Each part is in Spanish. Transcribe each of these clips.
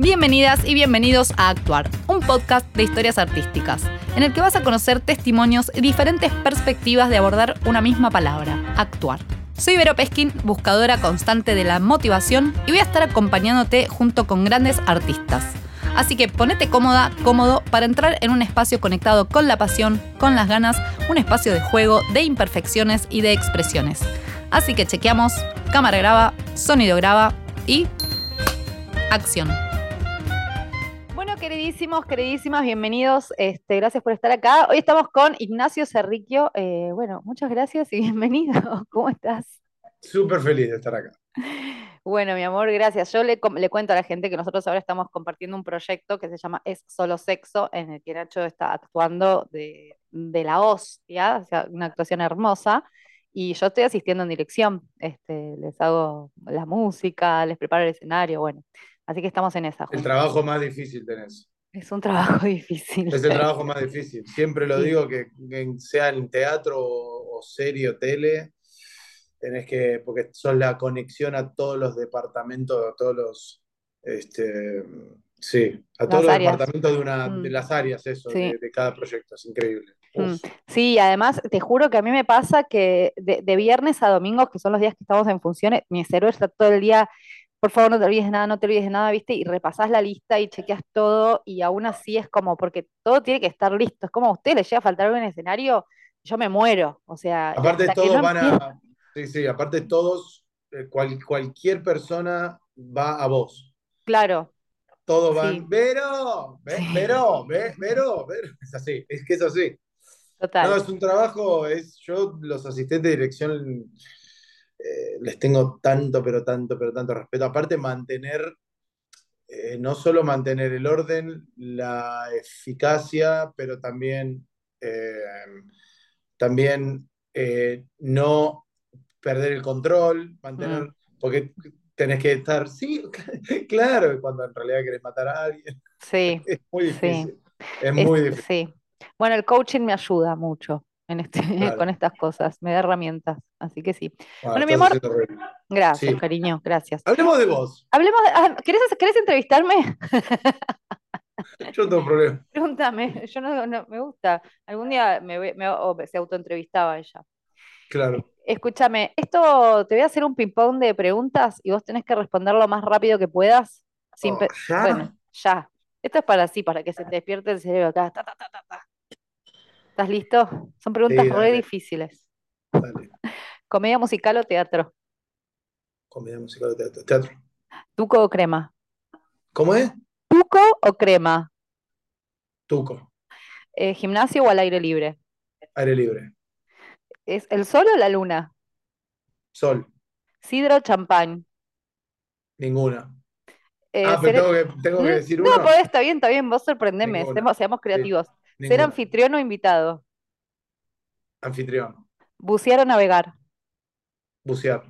Bienvenidas y bienvenidos a Actuar, un podcast de historias artísticas, en el que vas a conocer testimonios y diferentes perspectivas de abordar una misma palabra, actuar. Soy Vero Peskin, buscadora constante de la motivación, y voy a estar acompañándote junto con grandes artistas. Así que ponete cómoda, cómodo para entrar en un espacio conectado con la pasión, con las ganas, un espacio de juego, de imperfecciones y de expresiones. Así que chequeamos, cámara graba, sonido graba y acción. Queridísimos, queridísimas, bienvenidos. Este, gracias por estar acá. Hoy estamos con Ignacio Cerriquio. Eh, bueno, muchas gracias y bienvenido. ¿Cómo estás? Súper feliz de estar acá. Bueno, mi amor, gracias. Yo le, le, cuento a la gente que nosotros ahora estamos compartiendo un proyecto que se llama Es Solo Sexo, en el que Nacho está actuando de, de la hostia, o sea, una actuación hermosa. Y yo estoy asistiendo en dirección, este, les hago la música, les preparo el escenario, bueno, así que estamos en esa. El trabajo más difícil tenés. Es un trabajo difícil. Es el trabajo más difícil. Siempre lo digo que, sea en teatro o, serie o tele, tenés que, porque son la conexión a todos los departamentos, a todos los, este, sí, a todos los departamentos de, una, de mm. las áreas, eso, de, cada proyecto, es increíble. Mm. Sí, además te juro que a mí me pasa que de, viernes a domingo, que son los días que estamos en funciones, mi cerebro está todo el día, por favor no te olvides de nada, no te olvides de nada, ¿viste? Y repasás la lista y chequeas todo y aún así es como, porque todo tiene que estar listo, es como a usted le llega a faltar algo en el escenario, yo me muero, o sea... Aparte todos van a... Sí, sí, aparte todos, eh, cualquier persona va a vos. Claro. Todos van, Vero, Vero, Vero, Vero, es así, es que es así. No, es un trabajo, es, yo los asistentes de dirección eh, les tengo tanto, pero tanto, pero tanto respeto. Aparte, mantener, eh, no solo mantener el orden, la eficacia, pero también, eh, también no perder el control, mantener, mm. porque tenés que estar, sí, claro, cuando en realidad querés matar a alguien. Sí. Es muy difícil. Es muy difícil. Sí. Bueno, el coaching me ayuda mucho en este, con estas cosas, me da herramientas, así que sí. bueno, mi amor, gracias, cariño, gracias. Hablemos de vos. Hablemos de, ah, ¿querés, entrevistarme? Yo no tengo problema. Pregúntame, yo no, me gusta. Algún día me, me, se autoentrevistaba ella. Claro. Escúchame, esto te voy a hacer un ping-pong de preguntas y vos tenés que responder lo más rápido que puedas. Sin oh, ¿ya? Bueno, ya. Esto es para sí, para que se te despierte el cerebro acá. ¿Estás listo? Son preguntas muy difíciles. Dale. ¿Comedia musical o teatro? Comedia musical o teatro. Teatro. ¿Tuco o crema? ¿Cómo es? ¿Tuco o crema? Tuco. Eh, ¿Gimnasio o al aire libre? Aire libre. ¿Es el sol o la luna? Sol. ¿Sidro o champán? Ninguna. Eh, ah, pero tengo que, ¿Mm? decir uno. No, pues está bien, está bien, vos sorprendeme, seamos, creativos. ¿Ser anfitrión o invitado? Anfitrión. ¿Bucear o navegar? Bucear.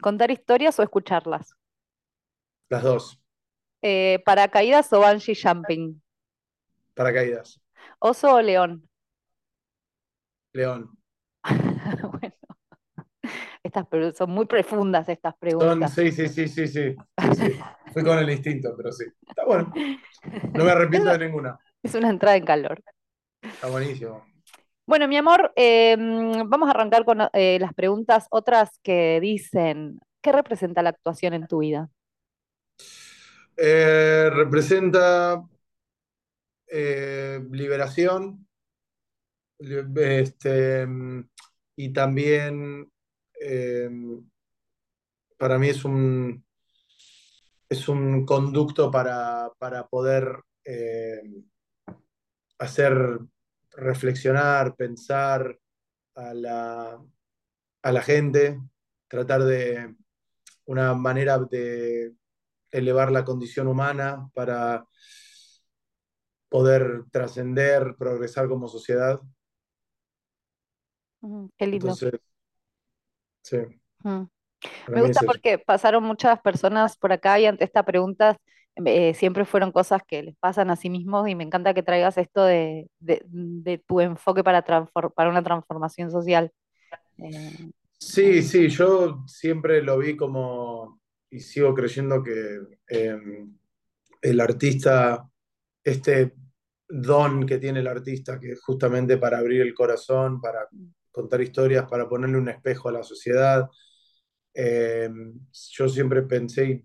¿Contar historias o escucharlas? Las dos. Eh, ¿Paracaídas o bungee jumping? Paracaídas. ¿Oso o león? León. bueno, estas son muy profundas estas preguntas. sí, sí, sí, sí, sí. Fui con el instinto, pero sí. Está bueno. No me arrepiento de ninguna. Es una entrada en calor. Está buenísimo. Bueno, mi amor, em, vamos a arrancar con eh, las preguntas otras que dicen, ¿qué representa la actuación en tu vida? Eh, representa eh, liberación este, y también em, para mí es un, es un conducto para, poder hacer reflexionar, pensar a la, a la gente, tratar de una manera de elevar la condición humana para poder trascender, progresar como sociedad. qué lindo. sí. Me gusta porque pasaron muchas personas por acá y ante esta pregunta eh, siempre fueron cosas que les pasan a sí mismos y me encanta que traigas esto de, tu enfoque para, para una transformación social. Eh, sí, sí, yo siempre lo vi como, y sigo creyendo que em, el artista, este don que tiene el artista, que es justamente para abrir el corazón, para contar historias, para ponerle un espejo a la sociedad. Eh, yo siempre pensé y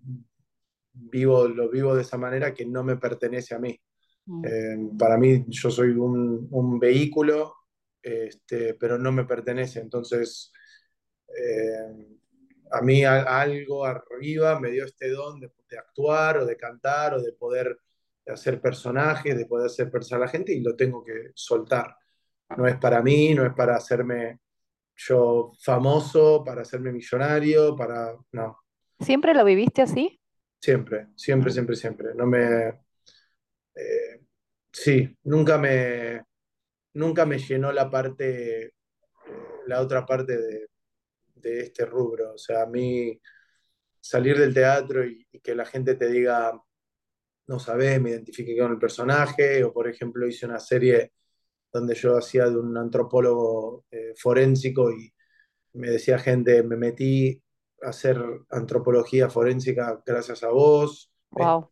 vivo, lo vivo de esa manera que no me pertenece a mí. Mm. Eh, para mí yo soy un, un vehículo, este, pero no me pertenece. Entonces, eh, a mí algo arriba me dio este don de, actuar o de cantar o de poder hacer personajes, de poder hacer pensar a la gente y lo tengo que soltar. No es para mí, no es para hacerme yo famoso, para hacerme millonario, para... No. ¿Siempre lo viviste así? Siempre, siempre, mm. siempre, siempre. No me... Eh, sí, nunca me, nunca me llenó la parte, eh, la otra parte de, de este rubro. O sea, a mí salir del teatro y, que la gente te diga, no sabes, me identifique con el personaje, o por ejemplo hice una serie donde yo hacía de un antropólogo eh, forénsico y me decía gente, me metí hacer antropología forénsica gracias a vos. Wow.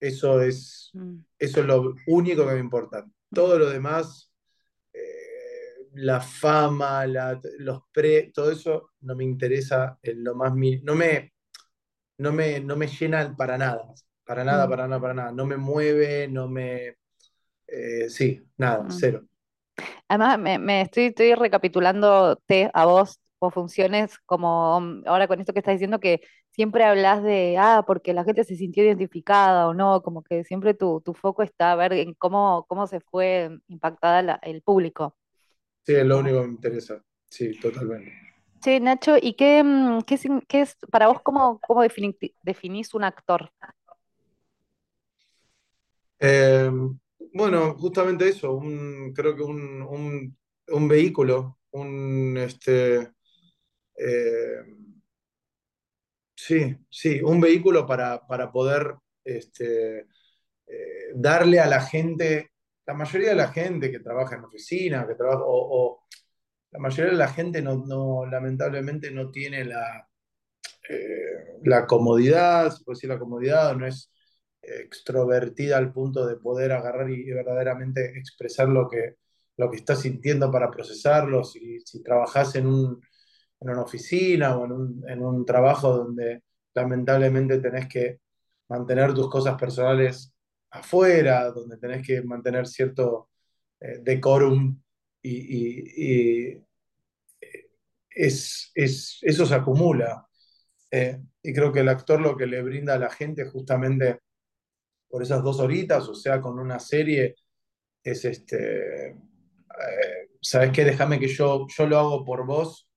Eso es, mm. eso es lo único que me importa. Todo lo demás la fama, los pre, todo eso no me interesa en lo más no me, no me, no me llena para nada, para nada, mm. para nada, para nada, no me mueve, no me, eh, sí, nada, mm. cero. Además, me, estoy, estoy recapitulándote a vos o funciones como mm, ahora con esto que estás diciendo que siempre hablas de, ah, porque la gente se sintió identificada o no, como que siempre tu, foco está a ver en cómo, cómo se fue impactada el público. Sí, es lo único que me interesa. Sí, totalmente. Sí, Nacho, ¿y qué, mm, qué, es para vos cómo, cómo definís un actor? Em, bueno, justamente eso, creo que un, vehículo, un este em, sí, sí, un vehículo para, poder este, eh, darle a la gente la mayoría de la gente que trabaja en oficina, que trabaja, o, la mayoría de la gente no, lamentablemente no tiene la, eh, la comodidad, se puede la comodidad, no es extrovertida al punto de poder agarrar y, verdaderamente expresar lo que, lo que está sintiendo para procesarlo. Si, si trabajas en, un, en una oficina o en un, en un trabajo donde lamentablemente tenés que mantener tus cosas personales afuera, donde tenés que mantener cierto eh, decorum y, es, eso se acumula. Eh, y creo que el actor lo que le brinda a la gente justamente por esas dos horitas, o sea, con una serie, es este, eh, ¿sabes qué? Déjame que yo, yo lo hago por vos,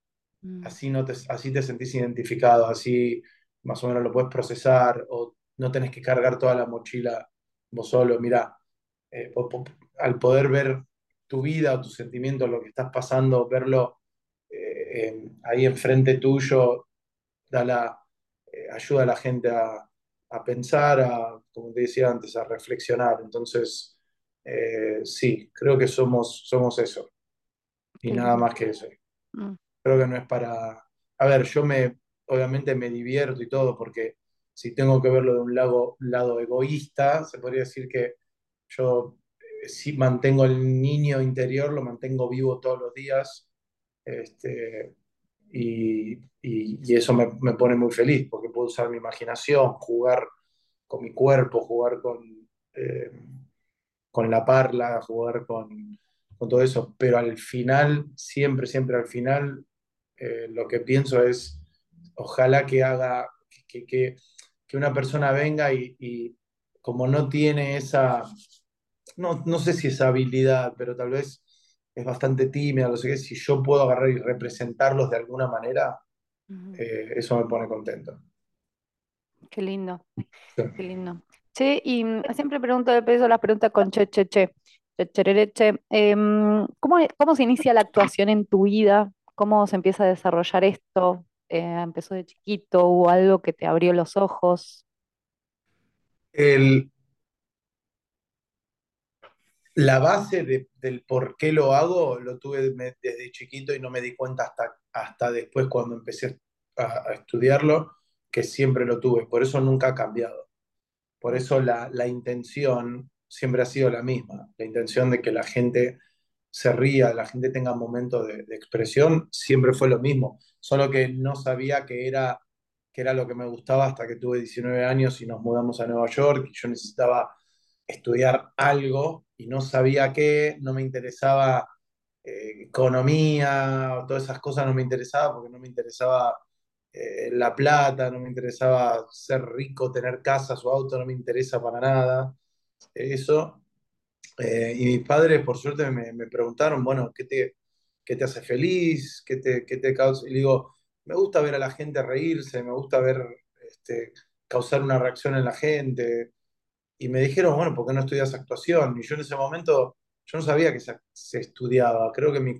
mm. así, no te, así te sentís identificado, así más o menos lo puedes procesar o no tenés que cargar toda la mochila vos solo, mira, eh, al poder ver tu vida o tus sentimientos, lo que estás pasando, verlo eh, ahí enfrente tuyo, da la, eh, ayuda a la gente a, pensar, a, como te decía antes, a reflexionar. Entonces, sí, creo que somos, somos eso. Y nada más que eso. Mm. Creo que no es para... A ver, yo me, obviamente me divierto y todo, porque si tengo que verlo de un lado, lado egoísta, se podría decir que yo eh, si mantengo el niño interior, lo mantengo vivo todos los días, este, y, eso me, pone muy feliz, porque puedo usar mi imaginación, jugar con mi cuerpo, jugar con, eh, con la parla, jugar con, todo eso, pero al final, siempre, siempre al final, eh, lo que pienso es, ojalá que haga, que que una persona venga y, como no tiene esa, no, no, sé si esa habilidad, pero tal vez es bastante tímida, no sé qué, si yo puedo agarrar y representarlos de alguna manera, eh, eso me pone contento. Qué lindo, qué lindo. Che, y mm, siempre pregunto de peso las preguntas con che, che, che, che, che, em, ¿cómo, ¿Cómo se inicia la actuación en tu vida? ¿Cómo se empieza a desarrollar esto? Eh, empezó de chiquito? o algo que te abrió los ojos? la base del por qué lo hago lo tuve desde chiquito y no me di cuenta hasta, hasta después cuando empecé a, estudiarlo, que siempre lo tuve. Por eso nunca ha cambiado. Por eso la, la intención siempre ha sido la misma, la intención de que la gente se ría, la gente tenga momentos de, expresión, siempre fue lo mismo, solo que no sabía que era, que era lo que me gustaba hasta que tuve 19 años y nos mudamos a Nueva York y yo necesitaba estudiar algo y no sabía qué, no me interesaba eh, economía, todas esas cosas no me interesaba porque no me interesaba eh, la plata, no me interesaba ser rico, tener casa, su auto, no me interesa para nada eso. Eh, y mis padres, por suerte, me, me, preguntaron, bueno, ¿qué te, qué te hace feliz? ¿Qué te, qué te causa? Y digo, me gusta ver a la gente reírse, me gusta ver este, causar una reacción en la gente. Y me dijeron, bueno, ¿por qué no estudias actuación? Y yo en ese momento, yo no sabía que se, se estudiaba. Creo que mi,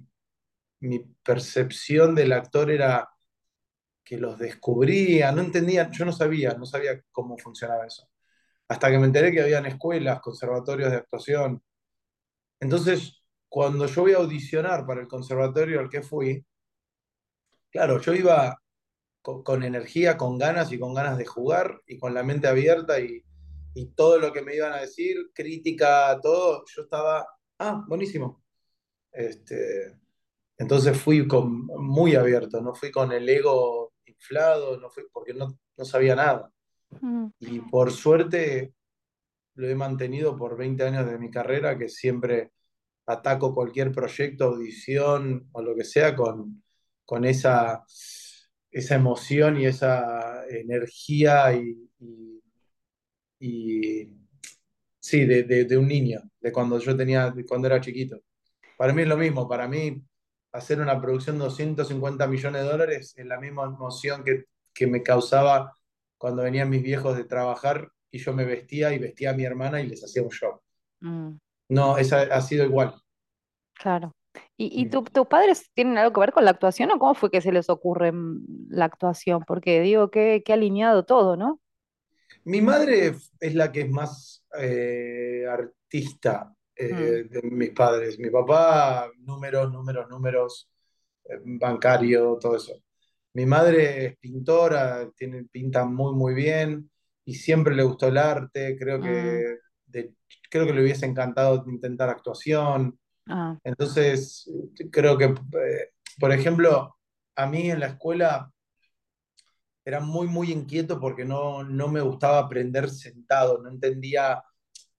mi percepción del actor era que los descubría, no entendía, yo no sabía, no sabía cómo funcionaba eso hasta que me enteré que habían escuelas, conservatorios de actuación. Entonces, cuando yo voy a audicionar para el conservatorio al que fui, claro, yo iba con, energía, con ganas y con ganas de jugar y con la mente abierta y, y todo lo que me iban a decir, crítica, todo, yo estaba, ah, buenísimo. Este, entonces fui con, muy abierto, no fui con el ego inflado, no fui porque no, no sabía nada. Y por suerte lo he mantenido por 20 años de mi carrera, que siempre ataco cualquier proyecto, audición o lo que sea con, con esa, esa emoción y esa energía y, y, sí, de, de, un niño, de cuando yo tenía, cuando era chiquito. Para mí es lo mismo, para mí hacer una producción de 250 millones de dólares es la misma emoción que, que me causaba cuando venían mis viejos de trabajar y yo me vestía y vestía a mi hermana y les hacía un show. Mm. No, esa ha sido igual. Claro. ¿Y, tus padres tienen algo que ver con la actuación o cómo fue que se les ocurre mm, la actuación? Porque digo que, ha alineado todo, ¿no? Mi madre es la que es más eh, artista eh, mm. de mis padres. Mi papá, números, números, números, eh, bancario, todo eso. Mi madre es pintora, tiene, pinta muy, muy bien y siempre le gustó el arte. Creo que, ah. creo que le hubiese encantado intentar actuación. Ah. Entonces, creo que, eh, por ejemplo, a mí en la escuela era muy, muy inquieto porque no, no me gustaba aprender sentado, no entendía,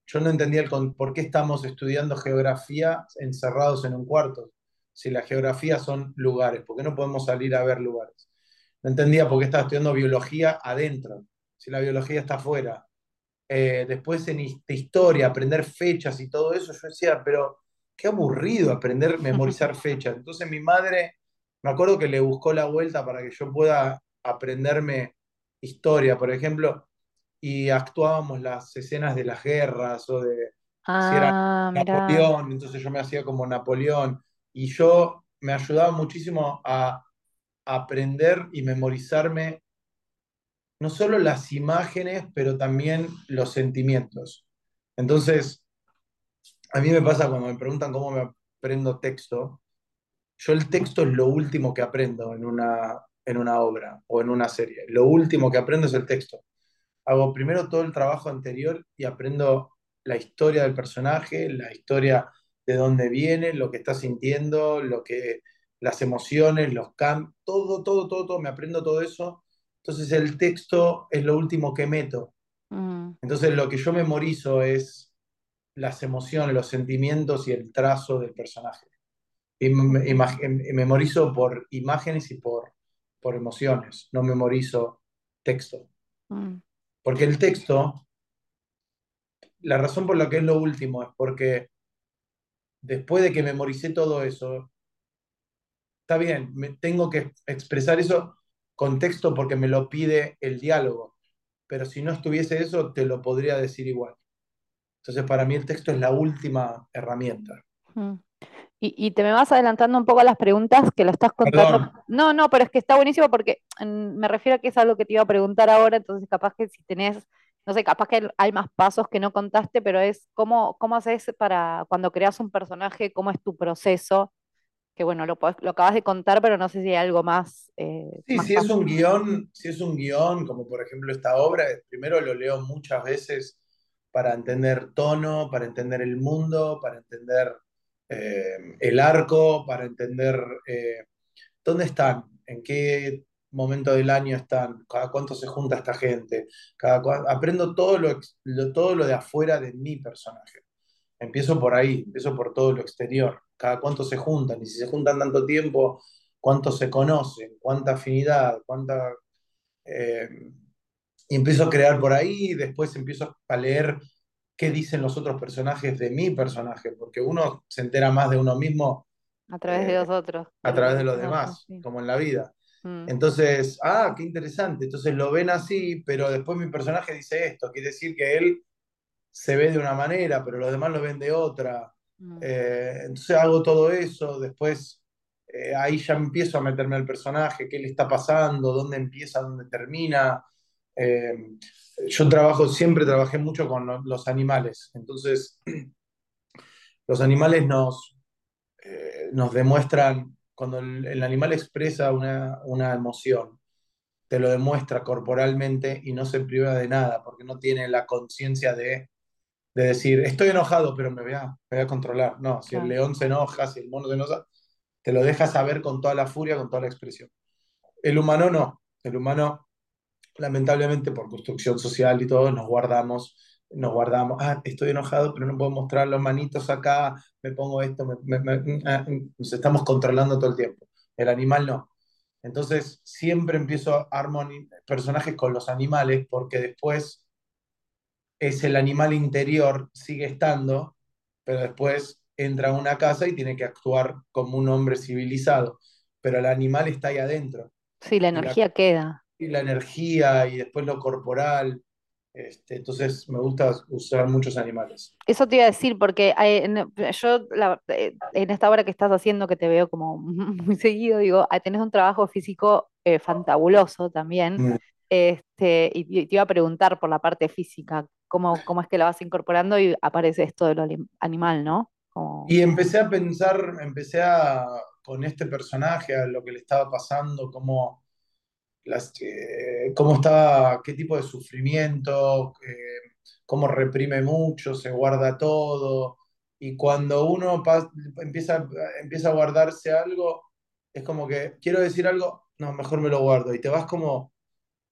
yo no entendía el, por qué estamos estudiando geografía encerrados en un cuarto, si la geografía son lugares, ¿por qué no podemos salir a ver lugares? No entendía por qué estaba estudiando biología adentro, si la biología está afuera. Eh, después en historia, aprender fechas y todo eso, yo decía, pero qué aburrido aprender, memorizar fechas. Entonces mi madre, me acuerdo que le buscó la vuelta para que yo pueda aprenderme historia, por ejemplo, y actuábamos las escenas de las guerras o de si era ah, Napoleón, entonces yo me hacía como Napoleón y yo me ayudaba muchísimo a aprender y memorizarme no solo las imágenes, pero también los sentimientos. Entonces, a mí me pasa cuando me preguntan cómo me aprendo texto, yo el texto es lo último que aprendo en una, en una obra o en una serie. Lo último que aprendo es el texto. Hago primero todo el trabajo anterior y aprendo la historia del personaje, la historia de dónde viene, lo que está sintiendo, lo que, las emociones, los cambios, todo, todo, todo, todo, me aprendo todo eso. Entonces el texto es lo último que meto. Mm. Entonces lo que yo memorizo es las emociones, los sentimientos y el trazo del personaje. Y memorizo por imágenes y por, por emociones, no memorizo texto. Mm. Porque el texto, la razón por la que es lo último es porque después de que memoricé todo eso, está bien, me, tengo que expresar eso con texto porque me lo pide el diálogo, pero si no estuviese eso, te lo podría decir igual. Entonces, para mí el texto es la última herramienta. Mm. Y, te me vas adelantando un poco a las preguntas que lo estás contando. No, no, pero es que está buenísimo porque mm, me refiero a que es algo que te iba a preguntar ahora, entonces capaz que si tenés, no sé, capaz que hay más pasos que no contaste, pero es cómo, cómo haces para cuando creas un personaje, cómo es tu proceso que bueno, lo, lo acabas de contar, pero no sé si hay algo más. Eh, sí, si es un guion, si es un guion, como por ejemplo esta obra, primero lo leo muchas veces para entender tono, para entender el mundo, para entender eh, el arco, para entender eh, dónde están, en qué momento del año están, cada cuánto se junta esta gente, cada aprendo todo lo, todo lo de afuera de mi personaje. Empiezo por ahí, empiezo por todo lo exterior, cada cuánto se juntan, y si se juntan tanto tiempo, cuánto se conocen, cuánta afinidad, cuánta... Eh, y empiezo a crear por ahí, después empiezo a leer qué dicen los otros personajes de mi personaje, porque uno se entera más de uno mismo. A través de eh, los otros. A través de los demás, como en la vida. Mm. Entonces, ah, qué interesante. Entonces lo ven así, pero después mi personaje dice esto. Quiere decir que él se ve de una manera, pero los demás lo ven de otra. Mm. Eh, entonces hago todo eso, después eh, ahí ya empiezo a meterme al personaje, qué le está pasando, dónde empieza, dónde termina. Eh, yo trabajo, siempre trabajé mucho con los animales, entonces los animales nos, nos demuestran cuando el, animal expresa una, emoción, te lo demuestra corporalmente y no se priva de nada, porque no tiene la conciencia de, decir, estoy enojado, pero me voy a, voy a controlar. No, si el león se enoja, si el mono se enoja, te lo deja saber con toda la furia, con toda la expresión. El humano no. El humano, lamentablemente, por construcción social y todo, nos guardamos nos guardamos, ah, estoy enojado, pero no puedo mostrar los manitos acá, me pongo esto, ah, nos estamos controlando todo el tiempo. El animal no. Entonces, siempre empiezo a personajes con los animales porque después es el animal interior, sigue estando, pero después entra a una casa y tiene que actuar como un hombre civilizado. Pero el animal está ahí adentro. Sí, la energía queda. Y la energía y después lo corporal. Este, entonces me gusta usar muchos animales. Eso te iba a decir, porque yo eh, en esta obra que estás haciendo, que te veo como muy seguido, digo, tenés un trabajo físico eh, fantabuloso también. Mm. Este, y te iba a preguntar por la parte física, cómo, cómo es que la vas incorporando y aparece esto de lo animal, ¿no? Y empecé a pensar, empecé a, con este personaje, a lo que le estaba pasando, cómo las, cómo estaba, qué tipo de sufrimiento, eh, cómo reprime mucho, se guarda todo. Y cuando uno empieza, empieza a guardarse algo, es como que quiero decir algo, no, mejor me lo guardo. Y te vas como,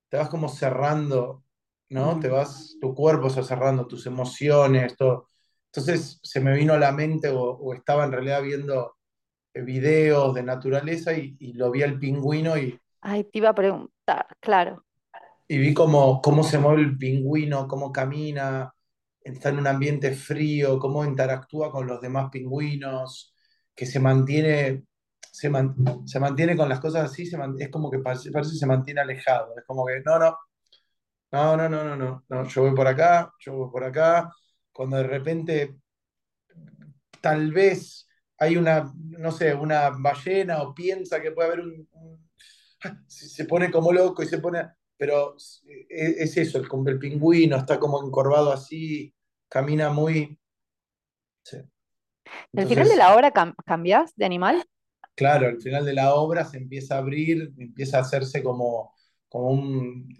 te vas como cerrando, ¿no? Te vas, tu cuerpo va cerrando, tus emociones, todo. Entonces se me vino a la mente o, estaba en realidad viendo eh, videos de naturaleza y, y lo vi al pingüino y Ay, te iba a preguntar, claro. Y vi cómo, cómo se mueve el pingüino, cómo camina, está en un ambiente frío, cómo interactúa con los demás pingüinos, que se mantiene, se, se mantiene con las cosas así, se es como que parece, que se mantiene alejado. Es como que, no, no, no, no, no, no, no, yo voy por acá, yo voy por acá. Cuando de repente, tal vez hay una, no sé, una ballena o piensa que puede haber un se pone como loco y se pone, pero es, eso, el, el pingüino está como encorvado así, camina muy... ¿El final de la obra cambias de animal? Claro, al final de la obra se empieza a abrir, empieza a hacerse como, como un,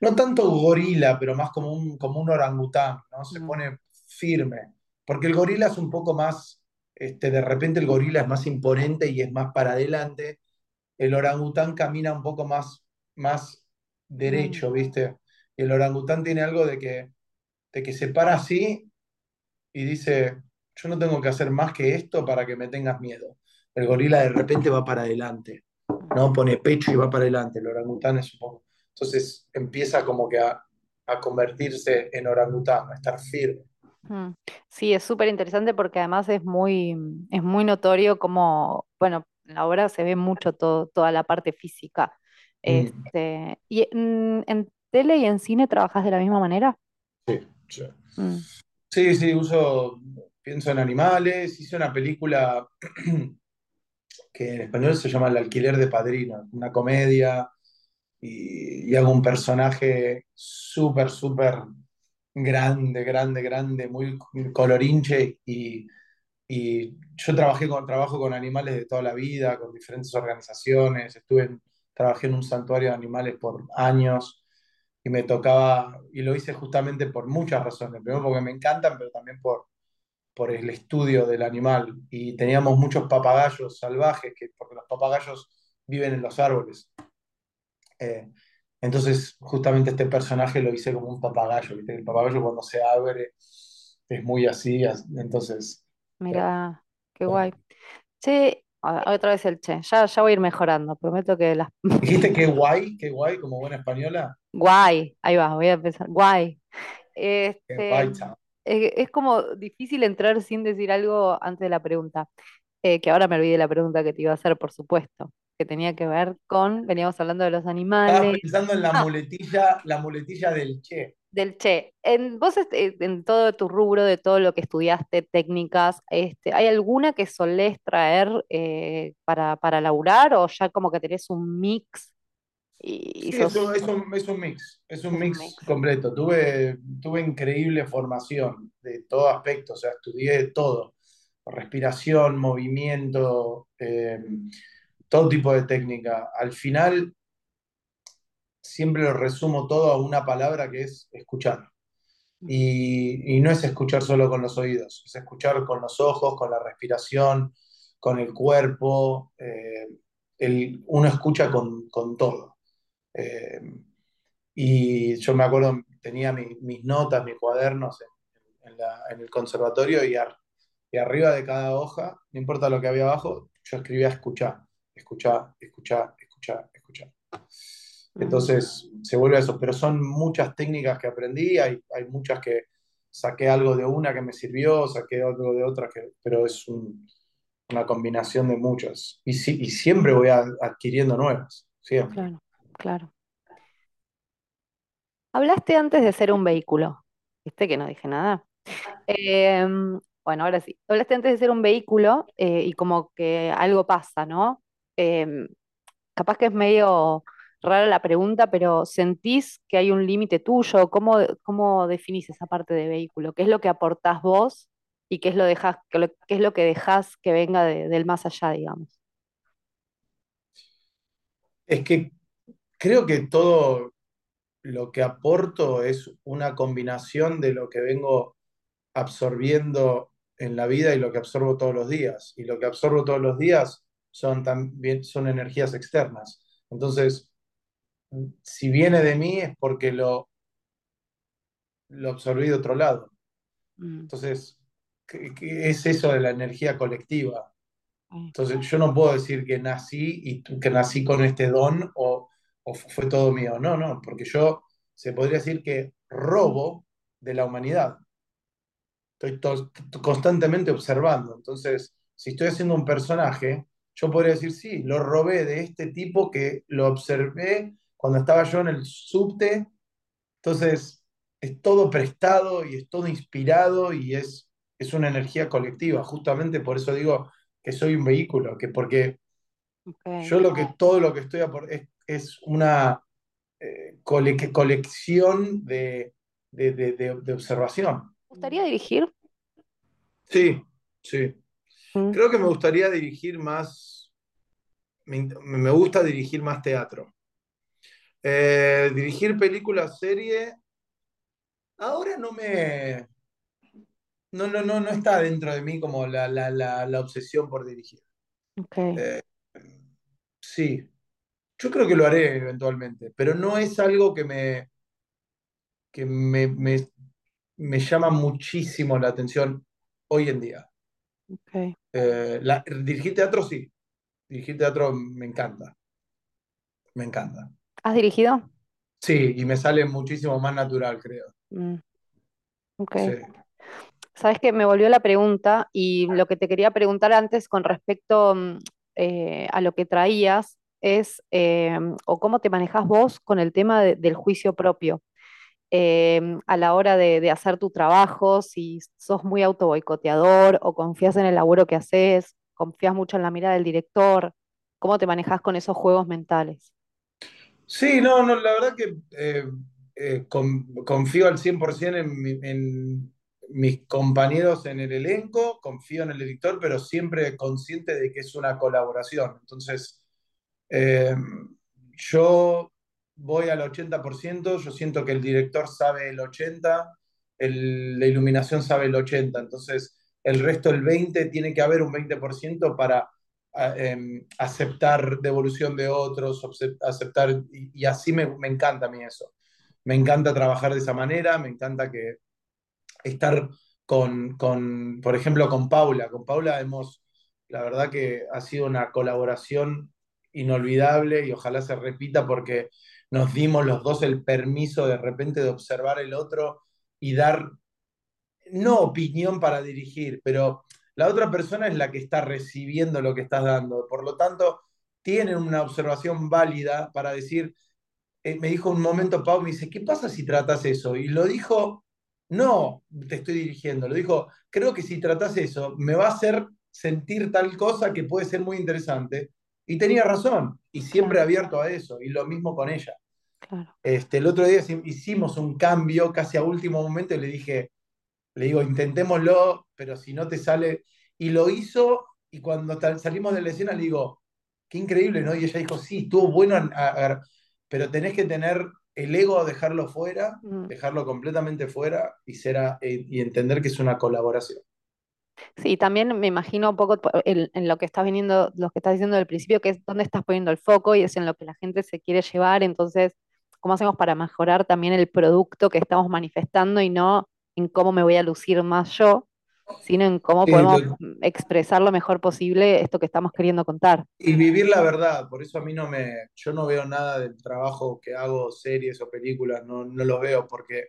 no tanto gorila, pero más como un, como un orangután, ¿no? Se pone firme, porque el gorila es un poco más, este, de repente el gorila es más imponente y es más para adelante, el orangután camina un poco más, más derecho, mm. ¿viste? el orangután tiene algo de que, de que se para así y dice, yo no tengo que hacer más que esto para que me tengas miedo. El gorila de repente va para adelante, ¿no? Pone pecho y va para adelante. El orangután es un poco... Entonces empieza como que a, a convertirse en orangután, a estar firme. Sí, es súper interesante porque además es muy, es muy notorio como, bueno, en la obra se ve mucho todo, toda la parte física. Mm. Este, ¿Y en, tele y en cine trabajas de la misma manera? Sí, sí. Mm. Sí, sí, uso, pienso en animales, hice una película que en español se llama El alquiler de padrino, una comedia, y, y hago un personaje súper, súper grande, grande, grande, muy colorinche, y y yo trabajé con, trabajo con animales de toda la vida, con diferentes organizaciones, estuve trabajé en un santuario de animales por años y me tocaba, y lo hice justamente por muchas razones. Primero porque me encantan, pero también por, por el estudio del animal. Y teníamos muchos papagayos salvajes, que, porque los papagayos viven en los árboles. Eh, entonces, justamente este personaje lo hice como un papagayo. El papagayo cuando se abre es muy así, entonces... Mira, qué guay. Sí, otra vez el che. Ya, ya voy a ir mejorando. Prometo que las. ¿Dijiste qué guay? ¿Qué guay? Como buena española. Guay. Ahí va, voy a empezar. Guay. Este, es, como difícil entrar sin decir algo antes de la pregunta. Eh, que ahora me olvidé la pregunta que te iba a hacer, por supuesto. Que tenía que ver con. Veníamos hablando de los animales. Estabas pensando en la ah. muletilla, la muletilla del che del Che. En, vos, este, en todo tu rubro, de todo lo que estudiaste, técnicas, este, ¿hay alguna que solés traer eh, para, para laburar o ya como que tenés un mix? Y sí, es, un, mix, es un mix, completo. Tuve, tuve increíble formación de todo aspecto, o sea, estudié todo, respiración, movimiento, eh, todo tipo de técnica. Al final, siempre lo resumo todo a una palabra que es escuchar. Y, no es escuchar solo con los oídos, es escuchar con los ojos, con la respiración, con el cuerpo. Eh, el, uno escucha con, todo. Eh, y yo me acuerdo, tenía mis notas, mis cuadernos en, el conservatorio y, y, arriba de cada hoja, no importa lo que había abajo, yo escribía escuchar, escuchar, escuchar, escuchar, escuchar. Entonces se vuelve a eso, pero son muchas técnicas que aprendí, hay, hay muchas que saqué algo de una que me sirvió, saqué algo de otra, que, pero es una combinación de muchas. Y, y siempre voy adquiriendo nuevas, siempre. Claro, claro. Hablaste antes de ser un vehículo, ¿viste que no dije nada? Em, bueno, ahora sí. Hablaste antes de ser un vehículo eh, y como que algo pasa, ¿no? Em, capaz que es medio rara la pregunta, pero ¿sentís que hay un límite tuyo? ¿Cómo, ¿Cómo definís esa parte de vehículo? ¿Qué es lo que aportás vos y qué es lo, qué, es lo que dejás que venga del más allá, digamos? Es que creo que todo lo que aporto es una combinación de lo que vengo absorbiendo en la vida y lo que absorbo todos los días. Y lo que absorbo todos los días son también son energías externas. Entonces, si viene de mí es porque lo, lo absorbí de otro lado. Mm. Entonces, ¿qué, es eso de la energía colectiva? Entonces, yo no puedo decir que nací y que nací con este don o, fue todo mío. No, no, porque yo se podría decir que robo de la humanidad. Estoy constantemente observando. Entonces, si estoy haciendo un personaje, yo podría decir, sí, lo robé de este tipo que lo observé cuando estaba yo en el subte. Entonces, es todo prestado y es todo inspirado y es, es una energía colectiva. Justamente por eso digo que soy un vehículo, que porque yo lo que, todo lo que estoy es, es una eh, colección de, de, observación. ¿Te gustaría dirigir? Sí, sí. Mm. Creo que me gustaría dirigir más, me gusta dirigir más teatro. Eh, dirigir películas, serie, ahora no me... No, no, no, no está dentro de mí como la, obsesión por dirigir. Eh, sí, yo creo que lo haré eventualmente, pero no es algo que me, que me, me, llama muchísimo la atención hoy en día. Eh, dirigir teatro sí, dirigir teatro me encanta, me encanta. ¿Has dirigido? Sí, y me sale muchísimo más natural, creo. Mm. Ok. Sabes que me volvió la pregunta y lo que te quería preguntar antes con respecto mm, eh, a lo que traías es, em, o cómo te manejas vos con el tema del juicio propio. Em, a la hora de, hacer tu trabajo, si sos muy autoboicoteador o confías en el laburo que haces, confías mucho en la mirada del director, ¿cómo te manejas con esos juegos mentales? Sí, no, no, la verdad que eh, eh, confío al 100% en en mis compañeros en el elenco, confío en el editor, pero siempre consciente de que es una colaboración. Entonces, eh, yo voy al 80%, yo siento que el director sabe el 80%, la iluminación sabe el 80%, entonces el resto, el 20%, tiene que haber un 20% para em, aceptar devolución de otros, aceptar, y, así me, me, encanta a mí eso. Me encanta trabajar de esa manera, me encanta que estar con, con, por ejemplo, con Paula. Con Paula hemos, la verdad que ha sido una colaboración inolvidable y ojalá se repita porque nos dimos los dos el permiso de repente de observar el otro y dar, no opinión para dirigir, pero la otra persona es la que está recibiendo lo que estás dando. Por lo tanto, tienen una observación válida para decir, eh, me dijo un momento Pau, me dice, ¿qué pasa si tratas eso? Y lo dijo, no, te estoy dirigiendo, lo dijo, creo que si tratas eso, me va a hacer sentir tal cosa que puede ser muy interesante. Y tenía razón, y siempre abierto a eso, y lo mismo con ella. Este, el otro día hicimos un cambio casi a último momento y le dije, le digo, intentémoslo, pero si no te sale. Y lo hizo, y cuando salimos de la escena le digo, qué increíble, ¿no? Y ella dijo, sí, estuvo bueno, pero tenés que tener el ego, dejarlo fuera, mm. dejarlo completamente fuera y, será, eh, y entender que es una colaboración. Sí, también me imagino un poco en, lo que estás viniendo, lo que estás diciendo del principio, que es dónde estás poniendo el foco y es en lo que la gente se quiere llevar. Entonces, ¿cómo hacemos para mejorar también el producto que estamos manifestando y no en cómo me voy a lucir más yo, sino en cómo podemos expresar lo mejor posible esto que estamos queriendo contar. Y vivir la verdad, por eso a mí no me, yo no veo nada del trabajo que hago, series o películas, no, no lo veo, porque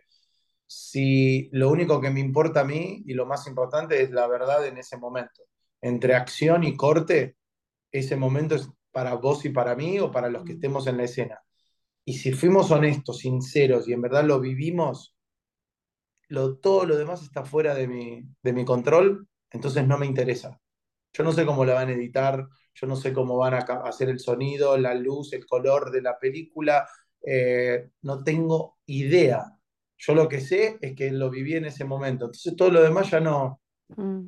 si lo único que me importa a mí y lo más importante es la verdad en ese momento. Entre acción y corte, ese momento es para vos y para mí o para los que estemos en la escena. Y si fuimos honestos, sinceros y en verdad lo vivimos, lo, todo lo demás está fuera de mi, de mi control, entonces no me interesa. Yo no sé cómo la van a editar, yo no sé cómo van a hacer el sonido, la luz, el color de la película, eh, no tengo idea yo lo que sé es que lo viví en ese momento. Entonces todo lo demás ya no, mm.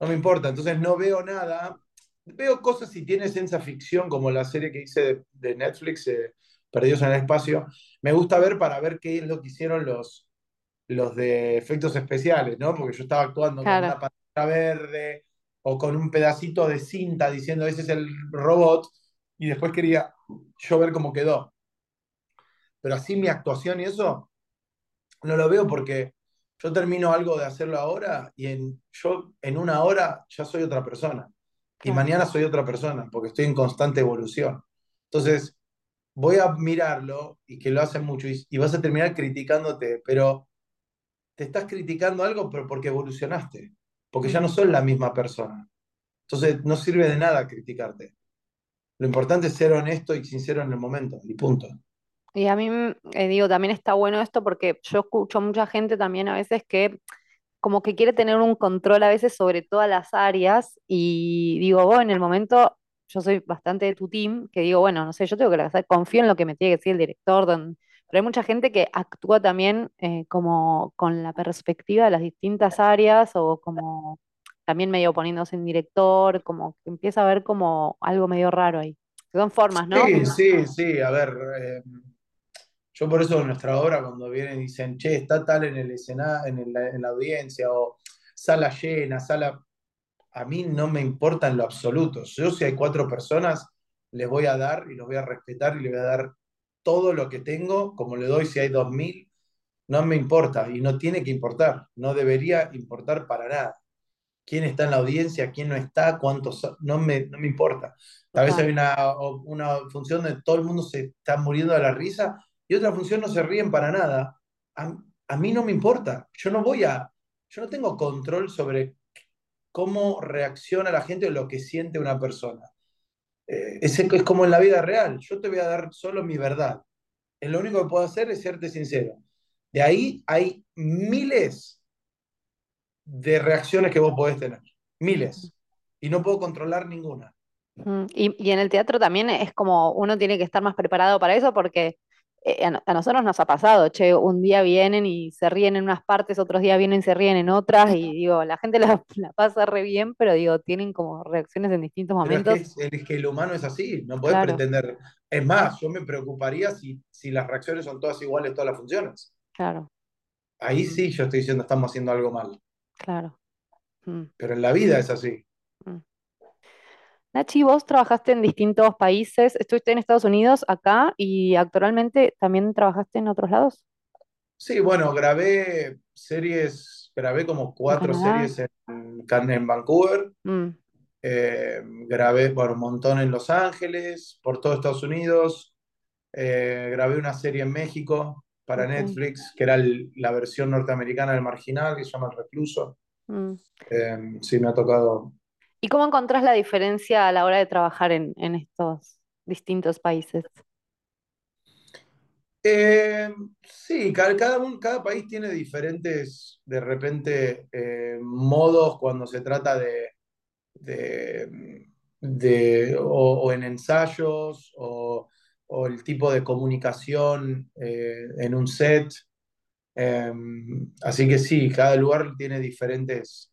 no me importa. Entonces no veo nada. Veo cosas si tiene ciencia ficción, como la serie que hice de, Netflix, eh, Perdidos en el Espacio. Me gusta ver para ver qué es lo que hicieron los, los de efectos especiales, ¿no? Porque yo estaba actuando con una pantalla verde o con un pedacito de cinta diciendo ese es el robot y después quería yo ver cómo quedó. Pero así mi actuación y eso, no lo veo porque yo termino algo de hacerlo ahora y en, yo en una hora ya soy otra persona. Y mañana soy otra persona porque estoy en constante evolución. Entonces, voy a mirarlo y que lo hacen mucho y, vas a terminar criticándote, pero te estás criticando algo pero porque evolucionaste, porque ya no sos la misma persona. Entonces, no sirve de nada criticarte. Lo importante es ser honesto y sincero en el momento y punto. Y a mí, eh, digo, también está bueno esto porque yo escucho mucha gente también a veces que como que quiere tener un control a veces sobre todas las áreas y digo, vos en el momento, yo soy bastante de tu team, que digo, bueno, no sé, yo tengo que hacer, confío en lo que me tiene que decir el director, pero hay mucha gente que actúa también eh, como con la perspectiva de las distintas áreas o como también medio poniéndose en director, como que empieza a ver como algo medio raro ahí. Son formas, ¿no? Sí, sí, sí, a ver, eh, yo por eso en nuestra obra, cuando vienen y dicen, che, está tal en el escenario, en, en la audiencia, o sala llena, sala. A mí no me importa en lo absoluto. Yo, si hay cuatro personas, les voy a dar y los voy a respetar y les voy a dar todo lo que tengo, como le doy si hay dos mil, no me importa y no tiene que importar, no debería importar para nada. Quién está en la audiencia, quién no está, cuántos, no me, no me importa. Tal vez hay una, una función donde todo el mundo se está muriendo de la risa y otra función no se ríen para nada, a, mí no me importa. Yo no voy a, yo no tengo control sobre cómo reacciona la gente o lo que siente una persona. Eh, es, es como en la vida real. Yo te voy a dar solo mi verdad. Es lo único que puedo hacer es serte sincero. De ahí hay miles de reacciones que vos podés tener. Miles. Y no puedo controlar ninguna. Y, y, en el teatro también es como uno tiene que estar más preparado para eso porque eh, a, nosotros nos ha pasado, che, un día vienen y se ríen en unas partes, otros días vienen y se ríen en otras, y digo, la gente la, pasa re bien, pero digo, tienen como reacciones en distintos momentos. es, que, el humano es así, no puedes pretender. Es más, yo me preocuparía si, si las reacciones son todas iguales, todas las funciones. Claro. Ahí sí yo estoy diciendo, estamos haciendo algo mal. Claro. Mm. Pero en la vida es así. Nachi, vos trabajaste en distintos países, estuviste en Estados Unidos, acá, y actualmente también trabajaste en otros lados. Sí, bueno, grabé series, grabé como cuatro series en, en Vancouver, mm. eh, grabé por un montón en Los Ángeles, por todo Estados Unidos, eh, grabé una serie en México para Netflix, que era la versión norteamericana del Marginal, que se llama El Recluso. Mm. Eh, sí, me ha tocado ¿Y cómo encontrás la diferencia a la hora de trabajar en, estos distintos países? Eh, sí, cada, cada, país tiene diferentes, de repente, eh, modos cuando se trata de, de, o, en ensayos o, el tipo de comunicación eh, en un set. así que sí, cada lugar tiene diferentes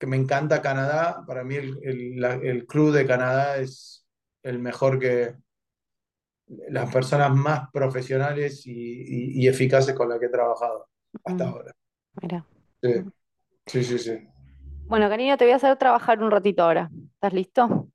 que me encanta Canadá. Para mí el, el, club de Canadá es el mejor que las personas más profesionales y, eficaces con las que he trabajado hasta ahora. Mira. Sí. sí, sí, Bueno, cariño, te voy a hacer trabajar un ratito ahora. ¿Estás listo?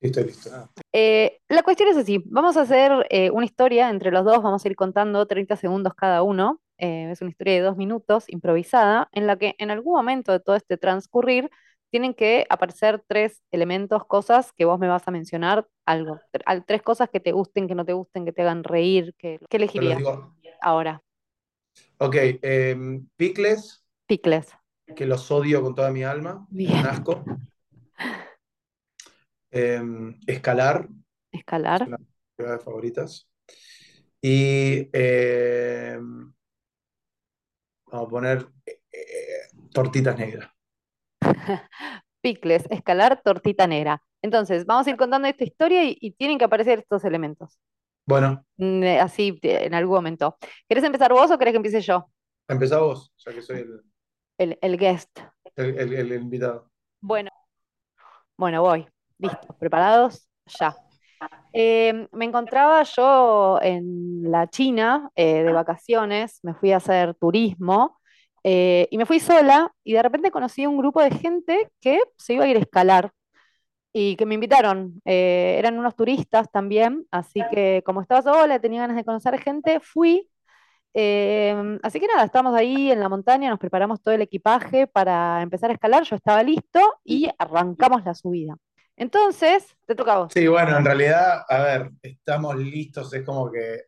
Estoy listo. Eh, la cuestión es así, vamos a hacer eh, una historia entre los dos, vamos a ir contando 30 segundos cada uno. Eh, es una historia de dos minutos, improvisada, en la que en algún momento de todo este transcurrir tienen que aparecer tres elementos, cosas que vos me vas a mencionar, algo, tres cosas que te gusten, que no te gusten, que te hagan reír, que, ¿qué elegirías ahora? Ok, em, picles. Picles. Que los odio con toda mi alma, Bien. asco. Em, escalar. Escalar. Una de mis favoritas. Y em, Vamos a poner eh, eh, tortitas negras. Picles, escalar, tortita negra. Entonces, vamos a ir contando esta historia y, tienen que aparecer estos elementos. Bueno. Mm, eh, así, en algún momento. ¿Querés empezar vos o querés que empiece yo? Empezá vos, ya que soy el... El, el guest. El, el, invitado. Bueno. Bueno, voy. Listo. ¿Preparados? Ya. Em, me encontraba yo en la China eh, de vacaciones, me fui a hacer turismo eh, y me fui sola y de repente conocí un grupo de gente que se iba a ir a escalar y que me invitaron. Eh, eran unos turistas también, así que como estaba sola, tenía ganas de conocer gente, fui. Em, así que nada, estábamos ahí en la montaña, nos preparamos todo el equipaje para empezar a escalar, yo estaba listo y arrancamos la subida. Entonces, te toca a vos. Sí, bueno, en realidad, a ver, estamos listos, es como que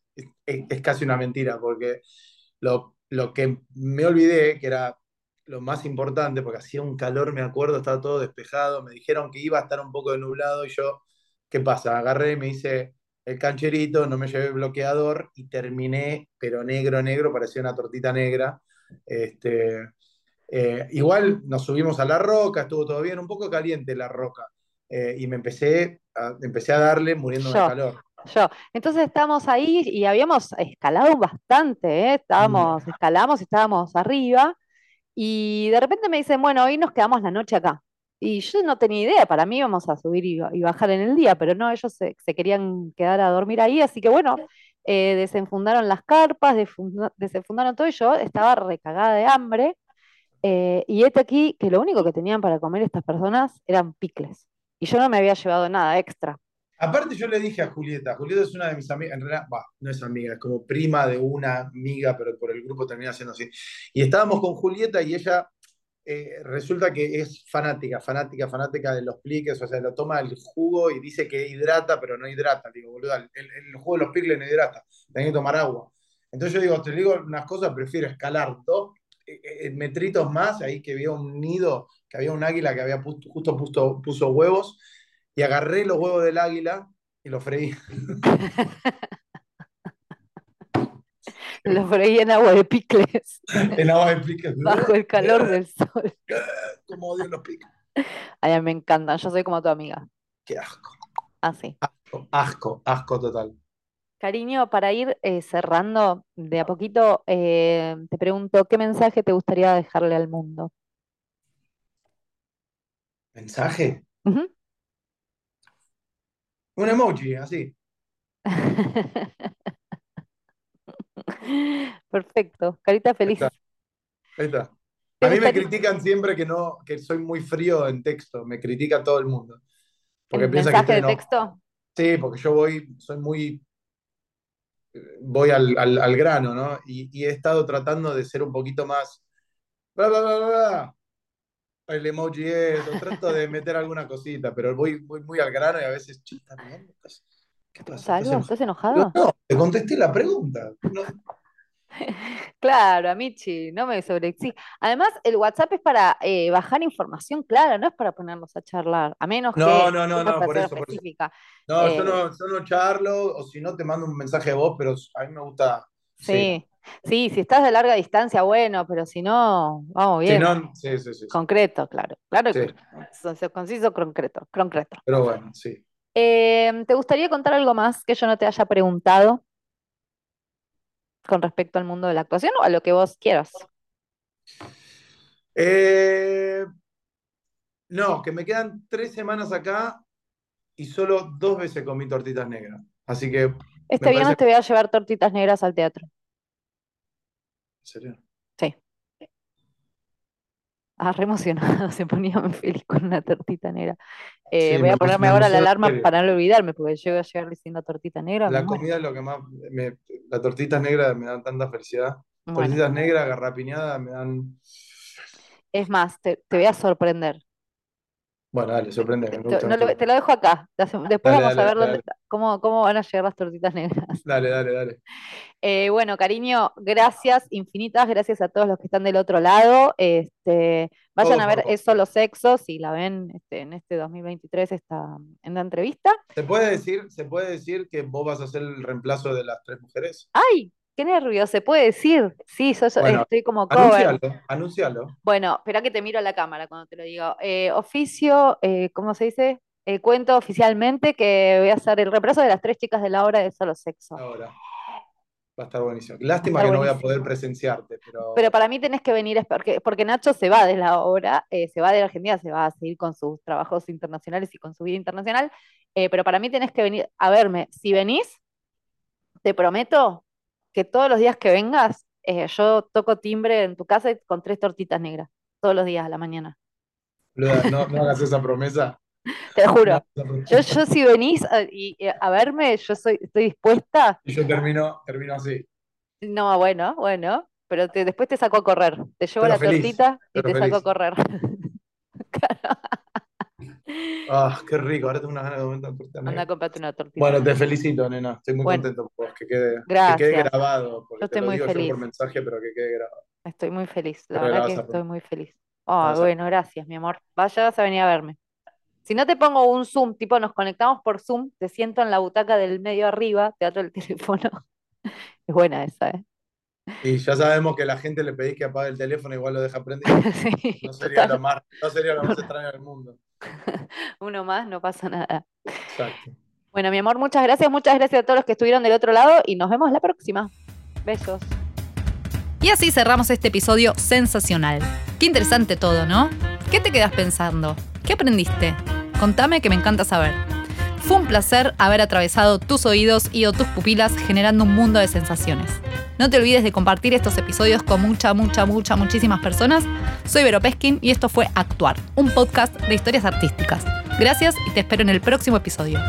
es, casi una mentira, porque lo, que me olvidé, que era lo más importante, porque hacía un calor, me acuerdo, estaba todo despejado, me dijeron que iba a estar un poco nublado y yo, ¿qué pasa? Agarré y me hice el cancherito, no me llevé bloqueador y terminé, pero negro, negro, parecía una tortita negra. Este, eh, igual nos subimos a la roca, estuvo todo bien, un poco caliente la roca. Eh, y me empecé a, empecé a darle muriendo de calor. Yo, entonces estábamos ahí y habíamos escalado bastante, ¿eh? estábamos, mm. escalamos y estábamos arriba, y de repente me dicen, bueno, hoy nos quedamos la noche acá. Y yo no tenía idea, para mí íbamos a subir y, bajar en el día, pero no, ellos se, querían quedar a dormir ahí, así que bueno, eh, desenfundaron las carpas, desenfundaron todo y yo estaba recagada de hambre. Eh, y este aquí que lo único que tenían para comer estas personas eran picles y yo no me había llevado nada extra. Aparte yo le dije a Julieta, Julieta es una de mis amigas, en realidad, no es amiga, es como prima de una amiga, pero por el grupo termina siendo así. Y estábamos con Julieta y ella eh, resulta que es fanática, fanática, fanática de los pliques, o sea, lo toma el jugo y dice que hidrata, pero no hidrata. Digo, boludo, el, el, jugo de los picles no hidrata, tenés que tomar agua. Entonces yo digo, te digo unas cosas, prefiero escalar dos metritos más, ahí que había un nido que había un águila que había justo puso, puso huevos y agarré los huevos del águila y los freí. Los freí en agua de picles. En agua de picles. Bajo el calor del sol. Como odio los picles. A mí me encantan, yo soy como tu amiga. Qué asco. Ah, sí. Asco, asco, asco total. Cariño, para ir eh, cerrando de a poquito, eh, te pregunto, ¿qué mensaje te gustaría dejarle al mundo? ¿Mensaje? Un emoji, así. Perfecto, carita feliz. Ahí está. A mí me critican siempre que no, que soy muy frío en texto, me critica todo el mundo. Porque mensaje de texto? Sí, porque yo voy, soy muy voy al, grano, ¿no? Y, he estado tratando de ser un poquito más. Bla, bla, bla, bla. El emoji es, trato de meter alguna cosita, pero voy, muy al grano y a veces, chita, ¿qué pasa? ¿Estás, enojado? No, te contesté la pregunta. Claro, Amichi, no me sobreexige. Además, el WhatsApp es para eh, bajar información clara, no es para ponernos a charlar, a menos no, que no, no, no, por eso, específica. No, yo, no, yo no charlo, o si no te mando un mensaje de voz, pero a mí me gusta. Sí, sí, si estás de larga distancia, bueno, pero si no, vamos bien. sí, sí, sí, Concreto, claro, claro, que, conciso, concreto, concreto. Pero bueno, sí. Eh, ¿Te gustaría contar algo más que yo no te haya preguntado? Con respecto al mundo de la actuación o a lo que vos quieras? Eh, no, que me quedan tres semanas acá y solo dos veces comí tortitas negras. Así que. Este viernes te voy a llevar tortitas negras al teatro. ¿En serio? Sí. Ah, re emocionado, se ponía muy feliz con una tortita negra. Eh, voy a ponerme ahora la alarma para no olvidarme, porque yo voy a llegar diciendo tortita negra. La comida es lo que más. Me, las tortitas negras me dan tanta felicidad. Tortitas negras, garrapiñadas, me dan. Es más, te, voy a sorprender. Bueno, dale, sorprende. te lo dejo acá. Después vamos a ver cómo, cómo van a llegar las tortitas negras. Dale, dale, dale. Eh, bueno, cariño, gracias infinitas, gracias a todos los que están del otro lado. Este, vayan a ver eso, los sexos, si la ven este, en este 2023 está en la entrevista. ¿Se puede, decir, ¿Se puede decir que vos vas a ser el reemplazo de las tres mujeres? ¡Ay! ¡Qué nervio! ¿Se puede decir? Sí, yo, estoy como cover. Anuncialo, Bueno, espera que te miro a la cámara cuando te lo digo. Eh, oficio, eh, ¿cómo se dice? cuento oficialmente que voy a ser el reemplazo de las tres chicas de la obra de Solo Sexo. Ahora. Va a estar buenísimo. Lástima que no voy a poder presenciarte, pero... Pero para mí tenés que venir, porque, porque Nacho se va de la obra, eh, se va de Argentina, se va a seguir con sus trabajos internacionales y con su vida internacional, eh, pero para mí tenés que venir a verme. Si venís, te prometo que todos los días que vengas, eh, yo toco timbre en tu casa con tres tortitas negras, todos los días a la mañana. No, no hagas esa promesa. Te juro. Yo, yo si venís a, y, a verme, yo soy, estoy dispuesta. Y yo termino, termino así. No, bueno, bueno. Pero después te saco a correr. Te llevo la tortita y te saco a correr. Ah, qué rico. Ahora tengo unas ganas de comer una tortita. Anda a comprarte una tortita. Bueno, te felicito, nena. Estoy muy contento por que quede, que quede grabado. Porque yo estoy te lo muy digo feliz. Yo por mensaje, pero que quede grabado. Estoy muy feliz. La verdad que estoy muy feliz. Oh, bueno, gracias, mi amor. Vaya, vas a venir a verme. Si no te pongo un Zoom, tipo nos conectamos por Zoom, te siento en la butaca del medio arriba, te el teléfono. es buena esa, ¿eh? Y ya sabemos que la gente le pedís que apague el teléfono, igual lo deja prendido. no, sería lo más, no sería lo más extraño del mundo. Uno más, no pasa nada. Exacto. Bueno, mi amor, muchas gracias. Muchas gracias a todos los que estuvieron del otro lado y nos vemos la próxima. Besos. Y así cerramos este episodio sensacional. Qué interesante todo, ¿no? ¿Qué te quedas pensando? ¿Qué aprendiste? Contame que me encanta saber. Fue un placer haber atravesado tus oídos y o tus pupilas generando un mundo de sensaciones. No te olvides de compartir estos episodios con mucha, mucha, mucha, muchísimas personas. Soy Vero Peskin y esto fue Actuar, un podcast de historias artísticas. Gracias y te espero en el próximo episodio.